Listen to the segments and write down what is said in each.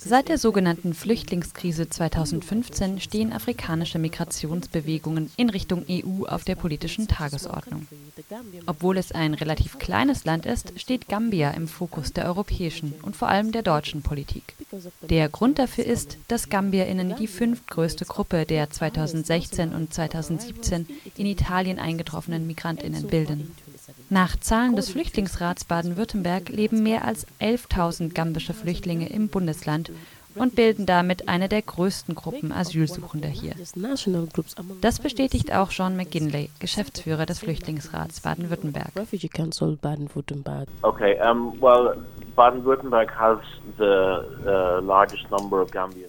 Seit der sogenannten Flüchtlingskrise 2015 stehen afrikanische Migrationsbewegungen in Richtung EU auf der politischen Tagesordnung. Obwohl es ein relativ kleines Land ist, steht Gambia im Fokus der europäischen und vor allem der deutschen Politik. Der Grund dafür ist, dass GambierInnen die fünftgrößte Gruppe der 2016 und 2017 in Italien eingetroffenen MigrantInnen bilden. Nach Zahlen des Flüchtlingsrats Baden-Württemberg leben mehr als 11.000 gambische Flüchtlinge im Bundesland und bilden damit eine der größten Gruppen Asylsuchender hier. Das bestätigt auch Sean McGinley, Geschäftsführer des Flüchtlingsrats Baden-Württemberg. Okay, um, well, Baden-Württemberg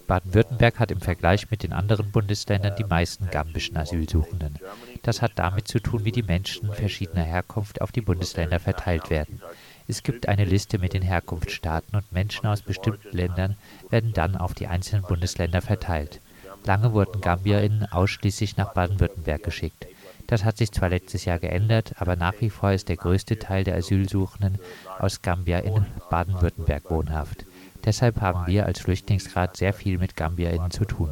Baden-Württemberg hat im Vergleich mit den anderen Bundesländern die meisten gambischen Asylsuchenden. Das hat damit zu tun, wie die Menschen verschiedener Herkunft auf die Bundesländer verteilt werden. Es gibt eine Liste mit den Herkunftsstaaten und Menschen aus bestimmten Ländern werden dann auf die einzelnen Bundesländer verteilt. Lange wurden GambierInnen ausschließlich nach Baden-Württemberg geschickt. Das hat sich zwar letztes Jahr geändert, aber nach wie vor ist der größte Teil der Asylsuchenden aus Gambia in Baden-Württemberg wohnhaft. Deshalb haben wir als Flüchtlingsrat sehr viel mit GambierInnen zu tun.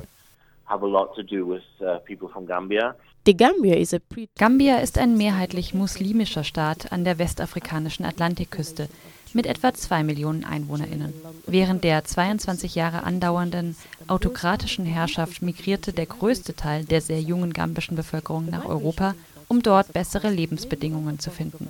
Gambia ist ein mehrheitlich muslimischer Staat an der westafrikanischen Atlantikküste mit etwa zwei Millionen EinwohnerInnen. Während der 22 Jahre andauernden autokratischen Herrschaft migrierte der größte Teil der sehr jungen gambischen Bevölkerung nach Europa, um dort bessere Lebensbedingungen zu finden.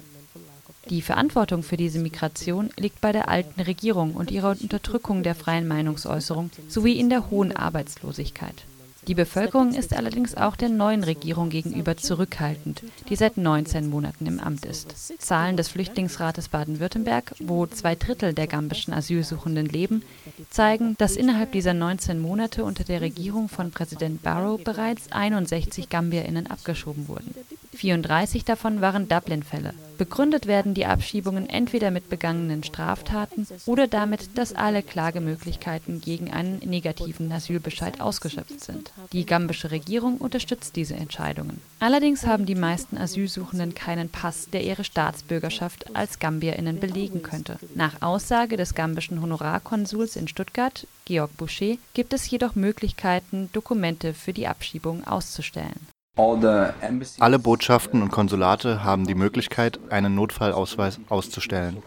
Die Verantwortung für diese Migration liegt bei der alten Regierung und ihrer Unterdrückung der freien Meinungsäußerung sowie in der hohen Arbeitslosigkeit. Die Bevölkerung ist allerdings auch der neuen Regierung gegenüber zurückhaltend, die seit 19 Monaten im Amt ist. Zahlen des Flüchtlingsrates Baden-Württemberg, wo zwei Drittel der gambischen Asylsuchenden leben, zeigen, dass innerhalb dieser 19 Monate unter der Regierung von Präsident Barrow bereits 61 GambierInnen abgeschoben wurden. 34 davon waren Dublin-Fälle. Begründet werden die Abschiebungen entweder mit begangenen Straftaten oder damit, dass alle Klagemöglichkeiten gegen einen negativen Asylbescheid ausgeschöpft sind. Die gambische Regierung unterstützt diese Entscheidungen. Allerdings haben die meisten Asylsuchenden keinen Pass, der ihre Staatsbürgerschaft als GambierInnen belegen könnte. Nach Aussage des gambischen Honorarkonsuls in Stuttgart, Georg Boucher, gibt es jedoch Möglichkeiten, Dokumente für die Abschiebung auszustellen. Alle Botschaften und Konsulate haben die Möglichkeit, einen Notfallausweis auszustellen.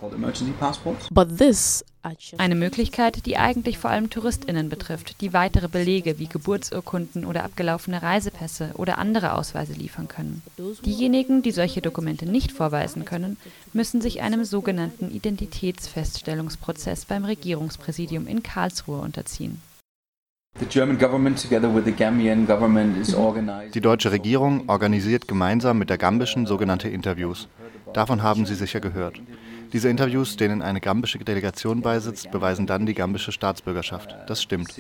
Eine Möglichkeit, die eigentlich vor allem Touristinnen betrifft, die weitere Belege wie Geburtsurkunden oder abgelaufene Reisepässe oder andere Ausweise liefern können. Diejenigen, die solche Dokumente nicht vorweisen können, müssen sich einem sogenannten Identitätsfeststellungsprozess beim Regierungspräsidium in Karlsruhe unterziehen. Die deutsche Regierung organisiert gemeinsam mit der gambischen sogenannte Interviews. Davon haben Sie sicher gehört. Diese Interviews, denen eine gambische Delegation beisitzt, beweisen dann die gambische Staatsbürgerschaft. Das stimmt.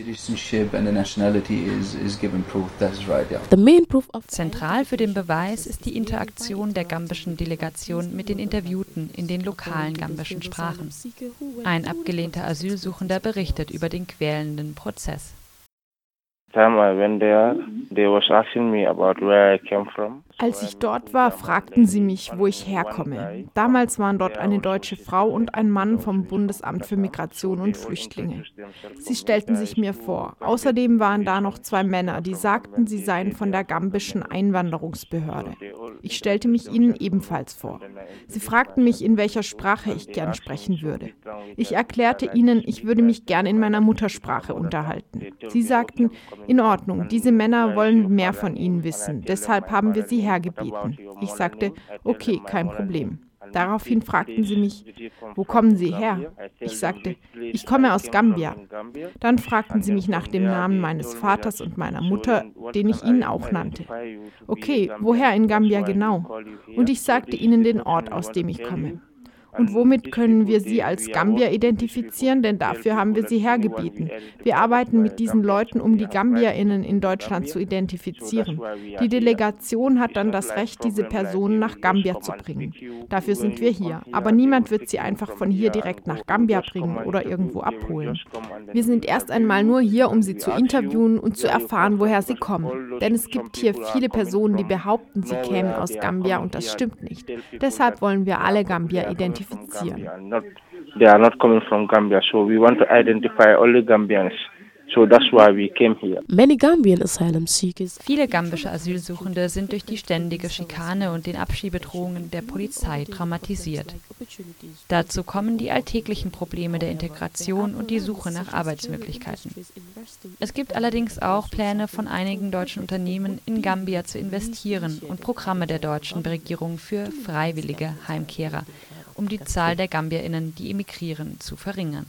Zentral für den Beweis ist die Interaktion der gambischen Delegation mit den Interviewten in den lokalen gambischen Sprachen. Ein abgelehnter Asylsuchender berichtet über den quälenden Prozess. Als ich dort war, fragten sie mich, wo ich herkomme. Damals waren dort eine deutsche Frau und ein Mann vom Bundesamt für Migration und Flüchtlinge. Sie stellten sich mir vor. Außerdem waren da noch zwei Männer, die sagten, sie seien von der gambischen Einwanderungsbehörde. Ich stellte mich ihnen ebenfalls vor. Sie fragten mich, in welcher Sprache ich gern sprechen würde. Ich erklärte ihnen, ich würde mich gern in meiner Muttersprache unterhalten. Sie sagten, in Ordnung, diese Männer wollen mehr von ihnen wissen, deshalb haben wir sie hergebeten. Ich sagte, okay, kein Problem. Daraufhin fragten sie mich, wo kommen Sie her? Ich sagte, ich komme aus Gambia. Dann fragten sie mich nach dem Namen meines Vaters und meiner Mutter, den ich ihnen auch nannte. Okay, woher in Gambia genau? Und ich sagte ihnen den Ort, aus dem ich komme. Und womit können wir sie als Gambier identifizieren? Denn dafür haben wir sie hergebeten. Wir arbeiten mit diesen Leuten, um die GambierInnen in Deutschland zu identifizieren. Die Delegation hat dann das Recht, diese Personen nach Gambia zu bringen. Dafür sind wir hier. Aber niemand wird sie einfach von hier direkt nach Gambia bringen oder irgendwo abholen. Wir sind erst einmal nur hier, um sie zu interviewen und zu erfahren, woher sie kommen. Denn es gibt hier viele Personen, die behaupten, sie kämen aus Gambia und das stimmt nicht. Deshalb wollen wir alle Gambier identifizieren identifizieren. they are not coming from Gambia. So we want to identify only Gambians. So that's why we came here. Many Gambian asylum seekers. Viele gambische Asylsuchende sind durch die ständige Schikane und den Abschiebedrohungen der Polizei traumatisiert. Dazu kommen die alltäglichen Probleme der Integration und die Suche nach Arbeitsmöglichkeiten. Es gibt allerdings auch Pläne von einigen deutschen Unternehmen in Gambia zu investieren und Programme der deutschen Regierung für freiwillige Heimkehrer, um die Zahl der GambierInnen, die emigrieren, zu verringern